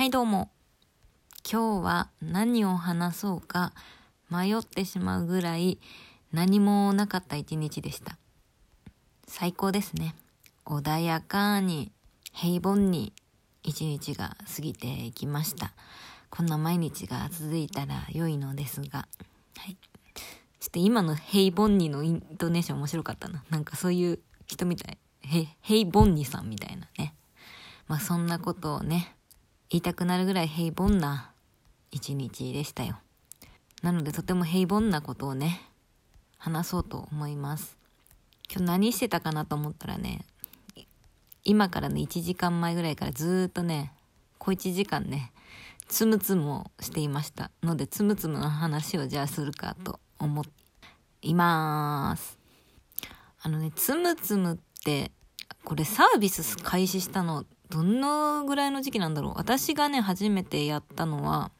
はいどうも。今日は何を話そうか迷ってしまうぐらい何もなかった一日でした。最高ですね。穏やかに平凡に一日が過ぎていきました。こんな毎日が続いたら良いのですが、はい。ちょっと今の平凡にのイントネーション面白かったな。なんかそういう人みたい。へ、平凡にさんみたいなね。まあそんなことをね、言いたくなるぐらい平凡な一日でしたよ。なのでとても平凡なことをね、話そうと思います。今日何してたかなと思ったらね、今からね、1時間前ぐらいからずっとね、小1時間ね、つむつむをしていました。ので、つむつむの話をじゃあするかと思います。あのね、つむつむって、これサービス開始したの、どんなぐらいの時期なんだろう？私がね、初めてやったのは、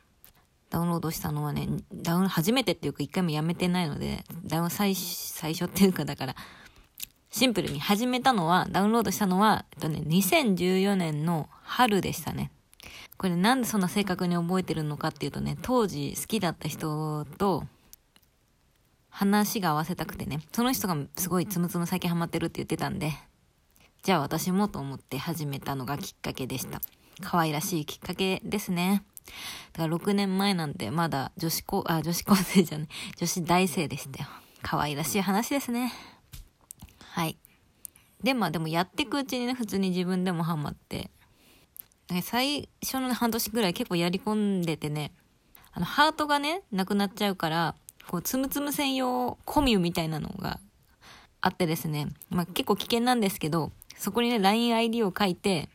ダウンロードしたのはね、ダウン、初めてっていうか一回もやめてないので、ダウン最、最初っていうかだから、シンプルに始めたのは、ダウンロードしたのは、えっとね、2014年の春でしたね。これなんでそんな正確に覚えてるのかっていうとね、当時好きだった人と話が合わせたくてね、その人がすごいつむつむ最近ハマってるって言ってたんで、じゃあ私もと思って始めたのがきっかけでした。可愛らしいきっかけですね。だから6年前なんでまだ女子高、あ、女子高生じゃない、女子大生でしたよ。可愛らしい話ですね。はい。で、まあでもやっていくうちにね、普通に自分でもハマって、最初の半年ぐらい結構やり込んでてね、あの、ハートがね、なくなっちゃうから、こう、つむつむ専用コミュみたいなのがあってですね、まあ結構危険なんですけど、そこにね、LINEID を書いて、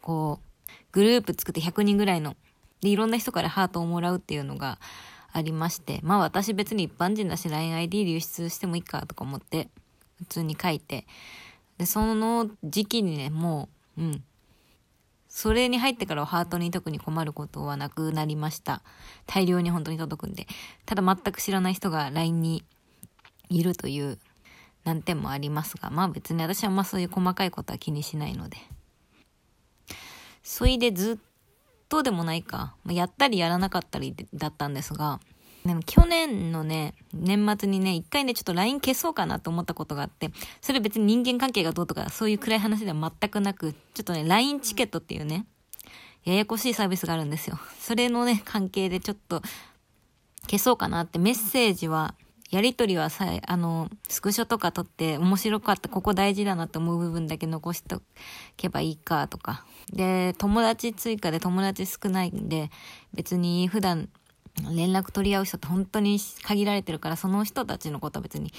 こう、グループ作って100人ぐらいの、で、いろんな人からハートをもらうっていうのがありまして、まあ私別に一般人だし LINEID 流出してもいいかとか思って、普通に書いて、で、その時期にね、もう、うん。それに入ってからはハートに特に困ることはなくなりました。大量に本当に届くんで。ただ全く知らない人が LINE にいるという難点もありますが、まあ別に私はまあそういう細かいことは気にしないので。そいでずっとでもないか、やったりやらなかったりだったんですが、でも去年のね、年末にね、一回ね、ちょっと LINE 消そうかなと思ったことがあって、それ別に人間関係がどうとか、そういう暗い話では全くなく、ちょっとね、LINE チケットっていうね、ややこしいサービスがあるんですよ。それのね、関係でちょっと消そうかなってメッセージは、やりとりはさ、あの、スクショとか撮って面白かった、ここ大事だなって思う部分だけ残しとけばいいかとか。で、友達追加で友達少ないんで、別に普段連絡取り合う人って本当に限られてるから、その人たちのことは別に、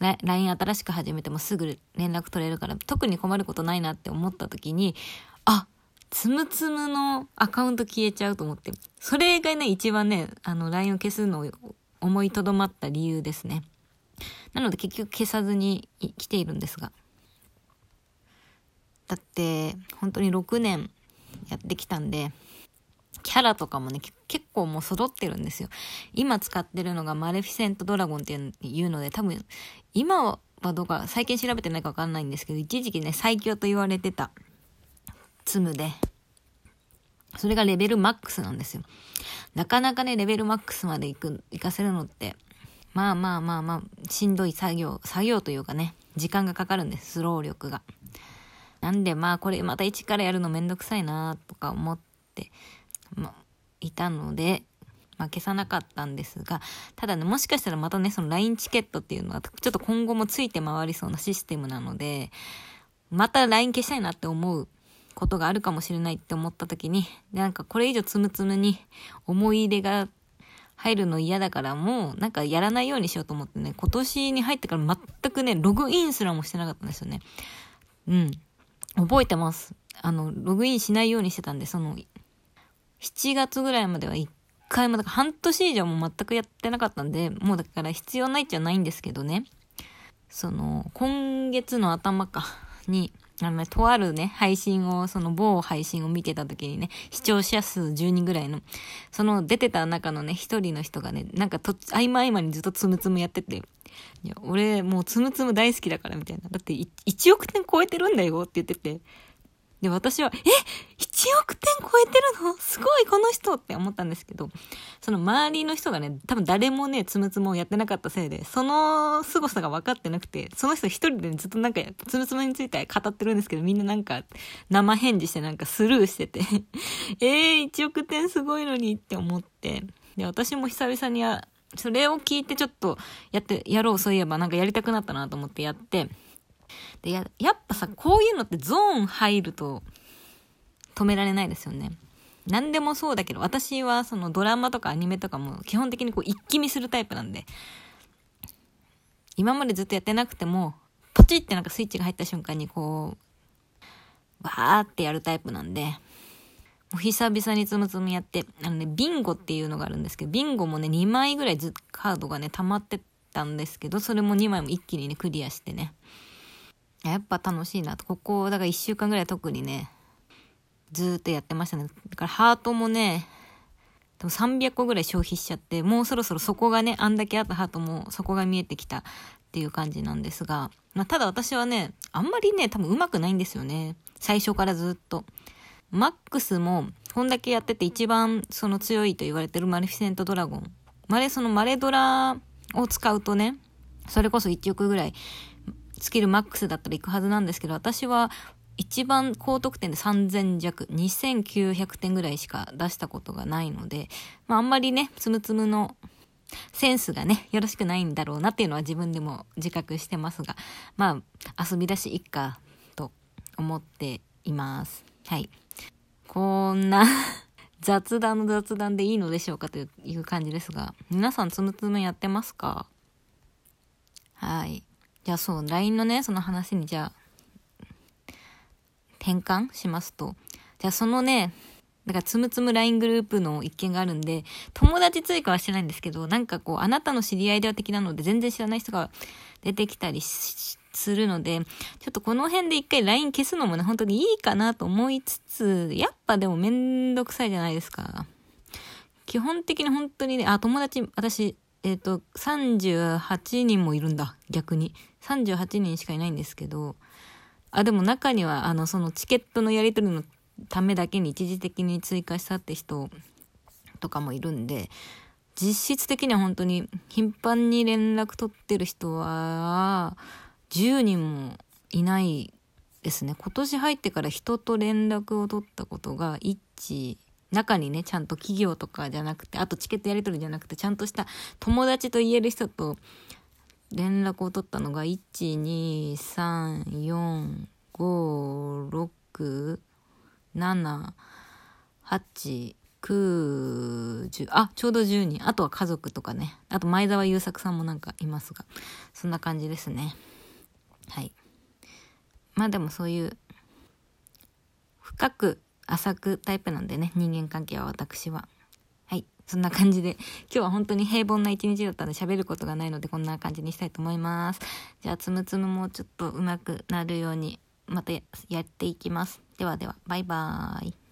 LINE 新しく始めてもすぐ連絡取れるから、特に困ることないなって思った時に、あ、つむつむのアカウント消えちゃうと思って。それがね、一番ね、あの、LINE を消すのを思いとどまった理由ですね。なので結局消さずに来ているんですが。だって、本当に6年やってきたんで、キャラとかもね、結構もう揃ってるんですよ。今使ってるのがマレフィセントドラゴンっていうので、多分、今はどうか、最近調べてないかわかんないんですけど、一時期ね、最強と言われてた、ツムで、それがレベルマックスなんですよ。なかなかね、レベルマックスまで行く、行かせるのって、まあまあまあまあ、しんどい作業、作業というかね、時間がかかるんです、スロー力が。なんでまあこれまた一からやるのめんどくさいなとか思って、ま、いたので、まあ、消さなかったんですが、ただね、もしかしたらまたね、その LINE チケットっていうのは、ちょっと今後もついて回りそうなシステムなので、また LINE 消したいなって思うことがあるかもしれないって思った時に、なんかこれ以上つむつむに思い入れが入るの嫌だからもうなんかやらないようにしようと思ってね、今年に入ってから全くね、ログインすらもしてなかったんですよね。うん。覚えてます。あの、ログインしないようにしてたんで、その、7月ぐらいまでは一回も、だから半年以上も全くやってなかったんで、もうだから必要ないっちゃないんですけどね。その、今月の頭か、に、あの、ね、とあるね、配信を、その某配信を見てた時にね、視聴者数10人ぐらいの、その出てた中のね、一人の人がね、なんかと、合間合間にずっとつむつむやってて、いや、俺もうつむつむ大好きだからみたいな。だって1億点超えてるんだよって言ってて、で、私は、え !1 億点超えてるの？すごいこの人って思ったんですけど、その周りの人がね、多分誰もね、つむつむをやってなかったせいで、その凄さが分かってなくて、その人一人で、ね、ずっとなんか、つむつむについて語ってるんですけど、みんななんか、生返事してなんかスルーしてて えー、1億点すごいのにって思って、で、私も久々にや、それを聞いてちょっとやって、やろう、そういえばなんかやりたくなったなと思ってやって、で、や、やっぱさ、こういうのってゾーン入ると止められないですよね。何でもそうだけど、私はそのドラマとかアニメとかも基本的にこう一気見するタイプなんで、今までずっとやってなくても、ポチってなんかスイッチが入った瞬間にこう、わーってやるタイプなんで、もう久々につむつむやって、あのね、ビンゴっていうのがあるんですけど、ビンゴもね、2枚ぐらいずカードがね、溜まってたんですけど、それも2枚も一気にね、クリアしてね。やっぱ楽しいなと。ここ、だから1週間ぐらい特にね、ずっとやってましたね。だからハートもね、多分300個ぐらい消費しちゃって、もうそろそろそこがね、あんだけあったハートもそこが見えてきたっていう感じなんですが、まあ、ただ私はね、あんまりね、多分上手くないんですよね。最初からずっと。マックスも、こんだけやってて一番その強いと言われてるマレフィセントドラゴン。マレ、そのマレドラを使うとね、それこそ1億ぐらい、スキルマックスだったら行くはずなんですけど、私は一番高得点で3000弱、2900点ぐらいしか出したことがないので、まああんまりね、つむつむのセンスがね、よろしくないんだろうなっていうのは自分でも自覚してますが、まあ遊びだしいっかと思っています。はい。こんな 雑談の雑談でいいのでしょうかという感じですが、皆さんつむつむやってますか？はい。じゃあそう、LINE のね、その話にじゃあ、変換しますと。じゃあそのね、だからつむつむ LINE グループの一件があるんで、友達追加はしてないんですけど、なんかこう、あなたの知り合いでは的なので、全然知らない人が出てきたりするので、ちょっとこの辺で一回 LINE 消すのもね、本当にいいかなと思いつつ、やっぱでもめんどくさいじゃないですか。基本的に本当にね、あ、友達、私、えっ、ー、と、38人もいるんだ、逆に。38人しかいないんですけど、あ、でも中には、あの、そのチケットのやり取りのためだけに一時的に追加したって人とかもいるんで、実質的には本当に頻繁に連絡取ってる人は10人もいないですね。今年入ってから人と連絡を取ったことが1、中にね、ちゃんと企業とかじゃなくて、あとチケットやり取りじゃなくて、ちゃんとした友達と言える人と連絡を取ったのが、1、2、3、4、5、6、7、8、9、10、あ、ちょうど10人。あとは家族とかね。あと前澤友作さんもなんかいますが。そんな感じですね。はい。まあでもそういう、深く浅くタイプなんでね、人間関係は私は。はいそんな感じで、今日は本当に平凡な一日だったので喋ることがないのでこんな感じにしたいと思います。じゃあ、つむつむもちょっと上手くなるようにまたやっていきます。ではでは、バイバーイ。